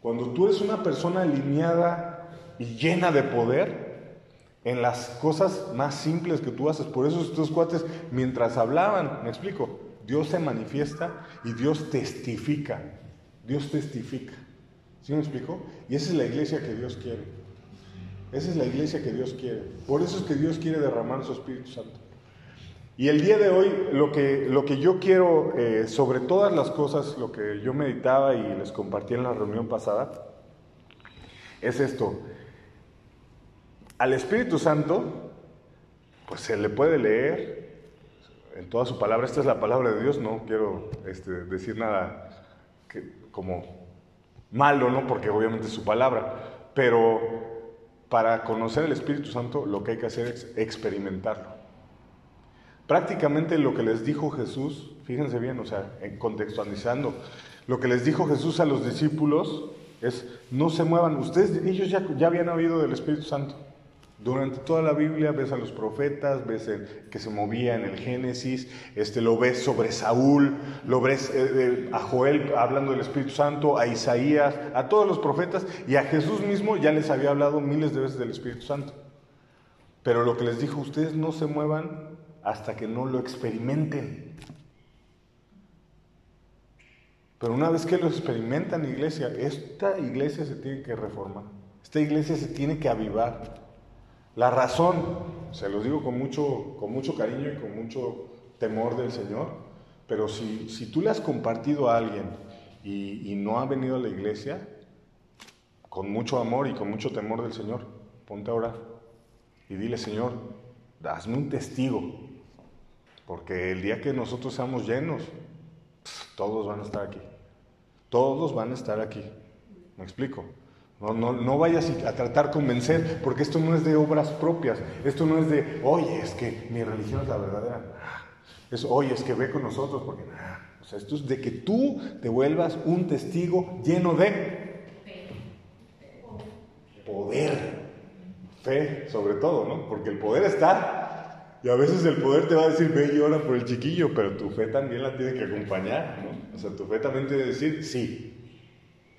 Cuando tú eres una persona alineada y llena de poder, en las cosas más simples que tú haces, por eso estos cuates, mientras hablaban, me explico, Dios se manifiesta y Dios testifica. Dios testifica. ¿Sí me explico? Y esa es la iglesia que Dios quiere. Esa es la iglesia que Dios quiere. Por eso es que Dios quiere derramar su Espíritu Santo. Y el día de hoy lo que, lo que yo quiero, eh, sobre todas las cosas, lo que yo meditaba y les compartí en la reunión pasada, es esto. Al Espíritu Santo, pues se le puede leer, en toda su palabra. Esta es la palabra de Dios, no quiero este, decir nada como malo, ¿no? Porque obviamente es su palabra. Pero para conocer el Espíritu Santo lo que hay que hacer es experimentarlo. Prácticamente lo que les dijo Jesús, fíjense bien, o sea, contextualizando, lo que les dijo Jesús a los discípulos es, no se muevan, ustedes, ellos ya, ya habían oído del Espíritu Santo. Durante toda la Biblia ves a los profetas, ves que se movía en el Génesis, este, lo ves sobre Saúl, lo ves eh, a Joel hablando del Espíritu Santo, a Isaías, a todos los profetas y a Jesús mismo ya les había hablado miles de veces del Espíritu Santo. Pero lo que les dijo, ustedes no se muevan hasta que no lo experimenten. Pero una vez que lo experimentan, iglesia, esta iglesia se tiene que reformar, esta iglesia se tiene que avivar. La razón, se los digo con mucho, con mucho cariño y con mucho temor del Señor, pero si, si tú le has compartido a alguien y, y no ha venido a la iglesia, con mucho amor y con mucho temor del Señor, ponte a orar y dile, Señor, hazme un testigo, porque el día que nosotros seamos llenos, todos van a estar aquí. Todos van a estar aquí. ¿Me explico? No, no, no vayas a tratar de convencer, porque esto no es de obras propias. Esto no es de, oye, es que mi religión es la verdadera. Es, oye, es que ve con nosotros, porque O sea, esto es de que tú te vuelvas un testigo lleno de poder. Fe, sobre todo, ¿no? Porque el poder está. Y a veces el poder te va a decir, ve y ora por el chiquillo, pero tu fe también la tiene que acompañar, ¿no? O sea, tu fe también tiene que decir, sí,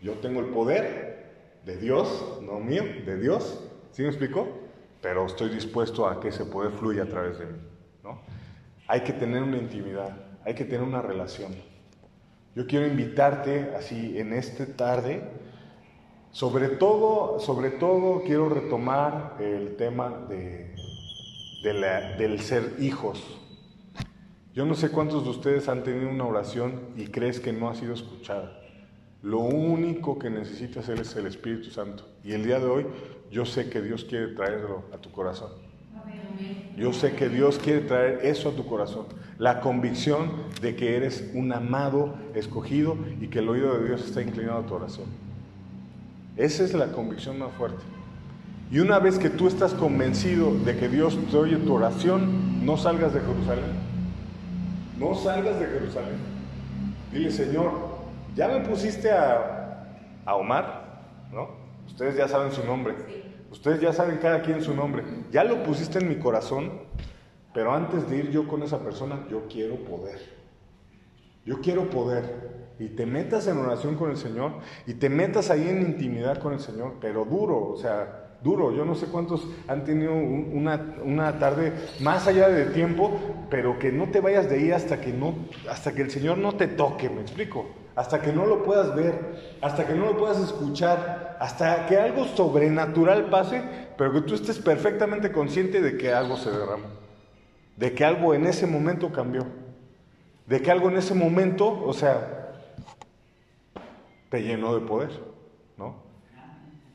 yo tengo el poder, de Dios, no mío, de Dios. ¿Sí me explico? Pero estoy dispuesto a que ese poder fluya a través de mí. ¿no? Hay que tener una intimidad, hay que tener una relación. Yo quiero invitarte así en esta tarde, sobre todo, sobre todo quiero retomar el tema de, del ser hijos. Yo no sé cuántos de ustedes han tenido una oración y crees que no ha sido escuchada. Lo único que necesitas es el Espíritu Santo. Y el día de hoy yo sé que Dios quiere traerlo a tu corazón. Yo sé que Dios quiere traer eso a tu corazón. La convicción de que eres un amado, escogido y que el oído de Dios está inclinado a tu oración. Esa es la convicción más fuerte. Y una vez que tú estás convencido de que Dios te oye tu oración, no salgas de Jerusalén. No salgas de Jerusalén. Dile, Señor, ya me pusiste a, Omar, ¿no? Ustedes ya saben su nombre. Ustedes ya saben cada quien su nombre. Ya lo pusiste en mi corazón, pero antes de ir yo con esa persona, yo quiero poder. Yo quiero poder. Y te metas en oración con el Señor y te metas ahí en intimidad con el Señor, pero duro, o sea, duro. Yo no sé cuántos han tenido una, una, tarde más allá de tiempo, pero que no te vayas de ahí hasta que, no, hasta que el Señor no te toque, me explico hasta que no lo puedas ver, hasta que no lo puedas escuchar, hasta que algo sobrenatural pase, pero que tú estés perfectamente consciente de que algo se derramó, de que algo en ese momento cambió, de que algo en ese momento, o sea, te llenó de poder, ¿no?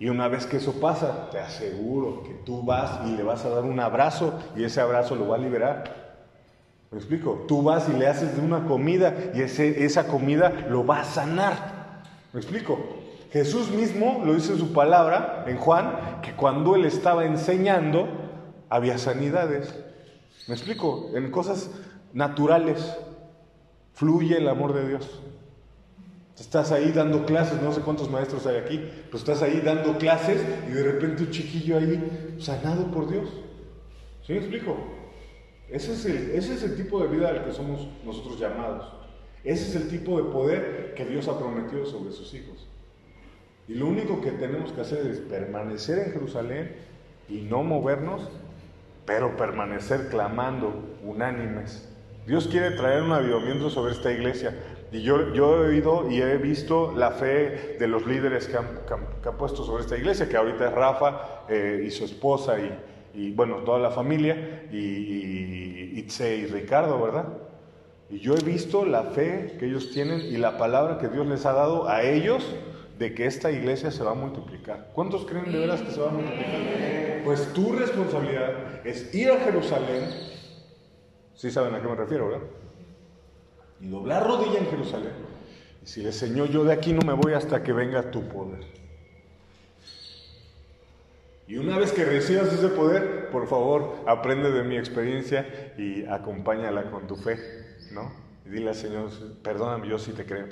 Y una vez que eso pasa, te aseguro que tú vas y le vas a dar un abrazo y ese abrazo lo va a liberar ¿Me explico? Tú vas y le haces de una comida y ese, esa comida lo va a sanar. ¿Me explico? Jesús mismo lo dice en su palabra, en Juan, que cuando él estaba enseñando, había sanidades. ¿Me explico? En cosas naturales fluye el amor de Dios. Estás ahí dando clases, no sé cuántos maestros hay aquí, pero estás ahí dando clases y de repente un chiquillo ahí sanado por Dios. ¿Sí me explico? Ese es, el, ese es el tipo de vida al que somos nosotros llamados. Ese es el tipo de poder que Dios ha prometido sobre sus hijos. Y lo único que tenemos que hacer es permanecer en Jerusalén y no movernos, pero permanecer clamando unánimes. Dios quiere traer un avivamiento sobre esta iglesia. Y yo, yo he oído y he visto la fe de los líderes que han, que han, puesto sobre esta iglesia, que ahorita es Rafa eh, y su esposa y, y bueno, toda la familia, y, Itze y Ricardo, ¿verdad? Y yo he visto la fe que ellos tienen y la palabra que Dios les ha dado a ellos de que esta iglesia se va a multiplicar. ¿Cuántos creen de veras que se va a multiplicar? Pues tu responsabilidad es ir a Jerusalén, si saben a qué me refiero, ¿verdad? Y doblar rodilla en Jerusalén. Y si le Señor, yo de aquí no me voy hasta que venga tu poder. Y una vez que recibas ese poder, por favor, aprende de mi experiencia y acompáñala con tu fe, ¿no? Y dile al Señor, perdóname, yo sí te creo.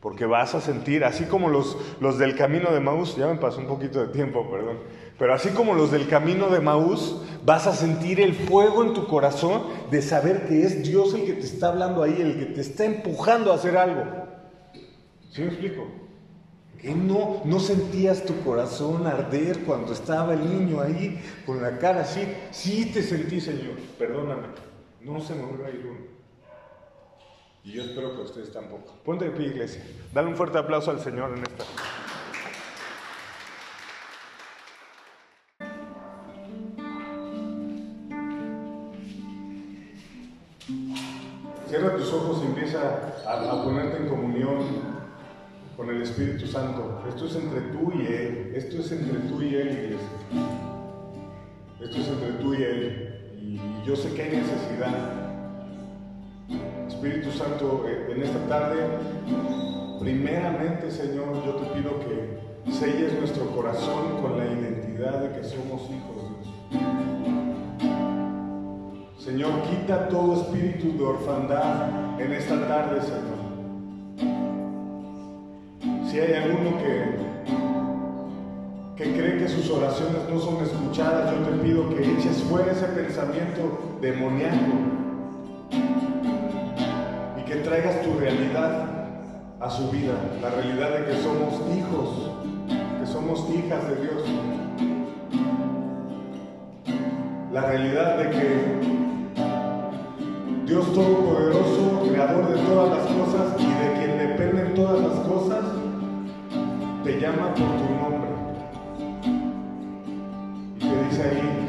Porque vas a sentir, así como los, los del camino de Maús, ya me pasó un poquito de tiempo, perdón, pero así como los del camino de Maús, vas a sentir el fuego en tu corazón de saber que es Dios el que te está hablando ahí, el que te está empujando a hacer algo. ¿Sí me explico? Que no, no sentías tu corazón arder cuando estaba el niño ahí con la cara así. Sí te sentí, Señor, perdóname. No se me vuelva a ir uno. Y yo espero que ustedes tampoco. Ponte de pie, iglesia. Dale un fuerte aplauso al Señor en esta. Cierra tus ojos y empieza a, a ponerte en comunión con el Espíritu Santo. Esto es entre tú y Él. Esto es entre tú y Él, iglesia. Esto es entre tú y Él. Y yo sé que hay necesidad. Espíritu Santo, eh, en esta tarde, primeramente, Señor, yo te pido que selles nuestro corazón con la identidad de que somos hijos de Dios. Señor, quita todo espíritu de orfandad en esta tarde, Señor. Si hay alguno que, que cree que sus oraciones no son escuchadas, yo te pido que eches fuera ese pensamiento demoníaco y que traigas tu realidad a su vida, la realidad de que somos hijos, que somos hijas de Dios, la realidad de que Dios Todopoderoso, Creador de todas las cosas y de quien dependen todas las cosas, te llama por tu nombre. Y te dice ahí,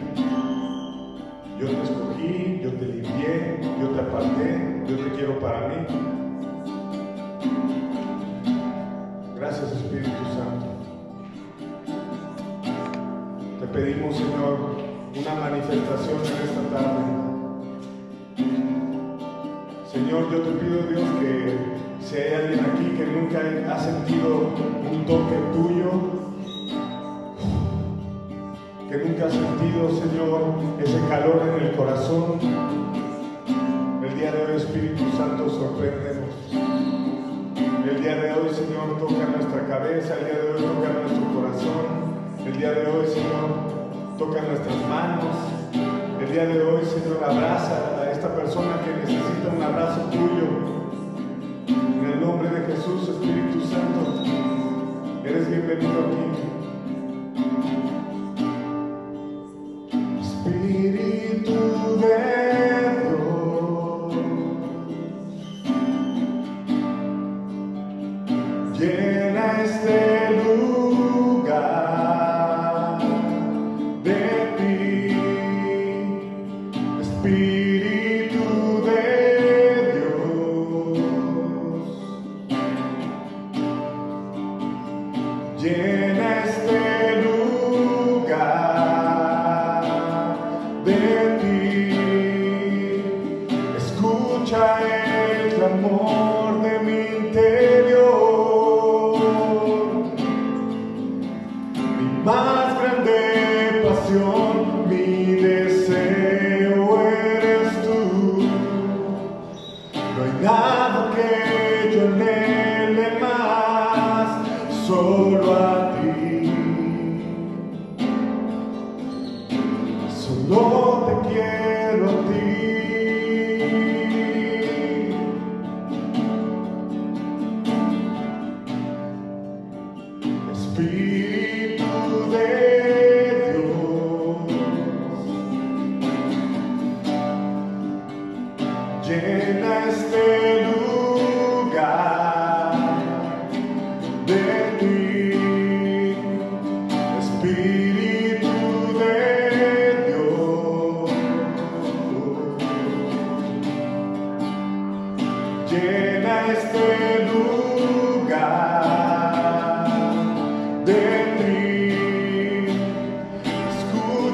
yo te escogí, yo te limpié, yo te aparté, yo te quiero para mí. Gracias Espíritu Santo. Te pedimos, Señor, una manifestación en esta tarde. Señor, yo te pido, Dios, que si hay alguien aquí que nunca ha sentido un toque tuyo, que nunca ha sentido, Señor, ese calor en el corazón, el día de hoy, Espíritu Santo, sorpréndenos. El día de hoy, Señor, toca nuestra cabeza, el día de hoy toca nuestro corazón, el día de hoy, Señor, toca nuestras manos, el día de hoy, Señor, abraza esta persona que necesita un abrazo tuyo. En el nombre de Jesús, Espíritu Santo, eres bienvenido aquí.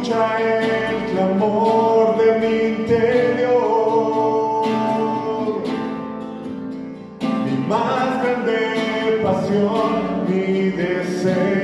Escucha el clamor de mi interior. Mi más grande pasión, mi deseo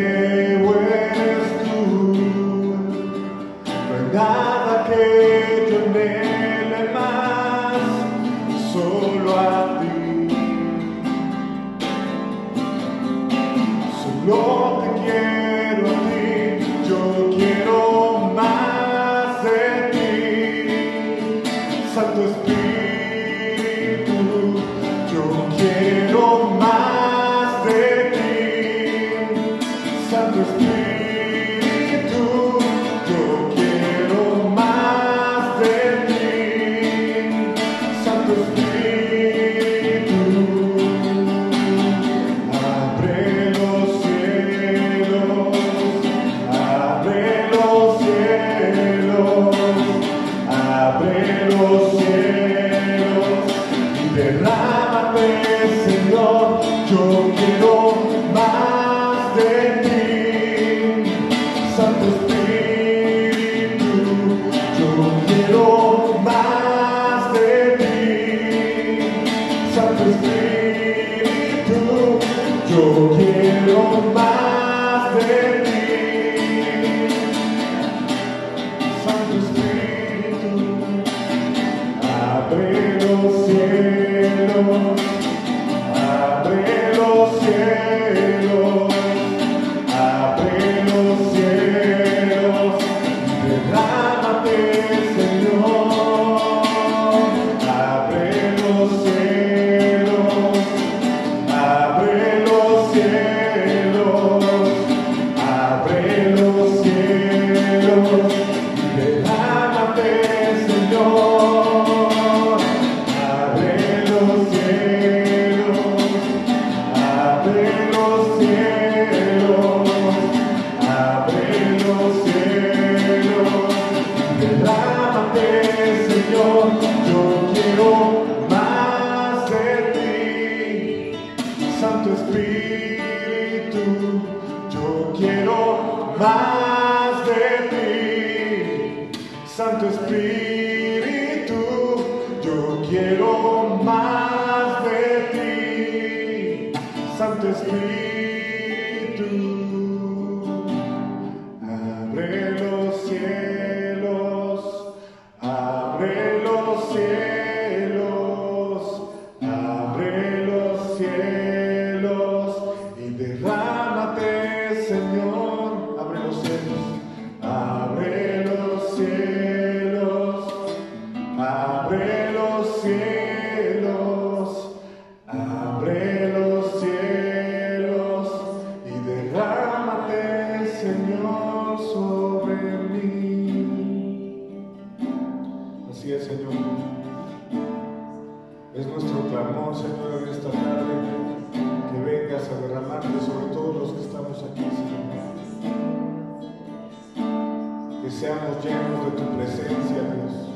seamos llenos de tu presencia, Dios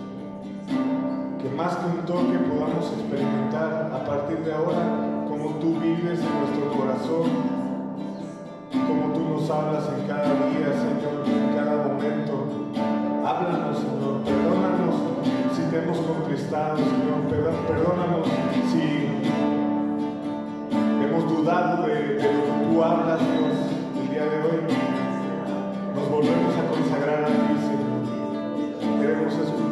que más que un toque podamos experimentar a partir de ahora cómo tú vives en nuestro corazón, cómo tú nos hablas en cada día, Señor, en cada momento. Háblanos, Señor, perdónanos si te hemos contristado, Señor, Perdón- perdónanos si hemos dudado de, de lo que tú hablas, Dios, el día de hoy. Nos volvemos a consagrar a ti,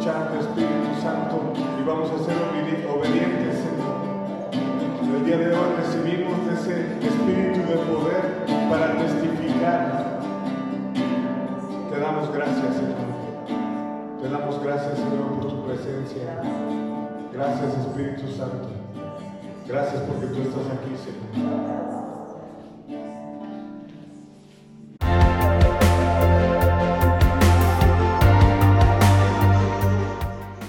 Espíritu Santo y vamos a ser obedi- obedientes, Señor. El día de hoy recibimos ese Espíritu de poder para testificar. Te damos gracias, Señor. Te damos gracias, Señor, por tu presencia. Gracias, Espíritu Santo. Gracias porque tú estás aquí, Señor.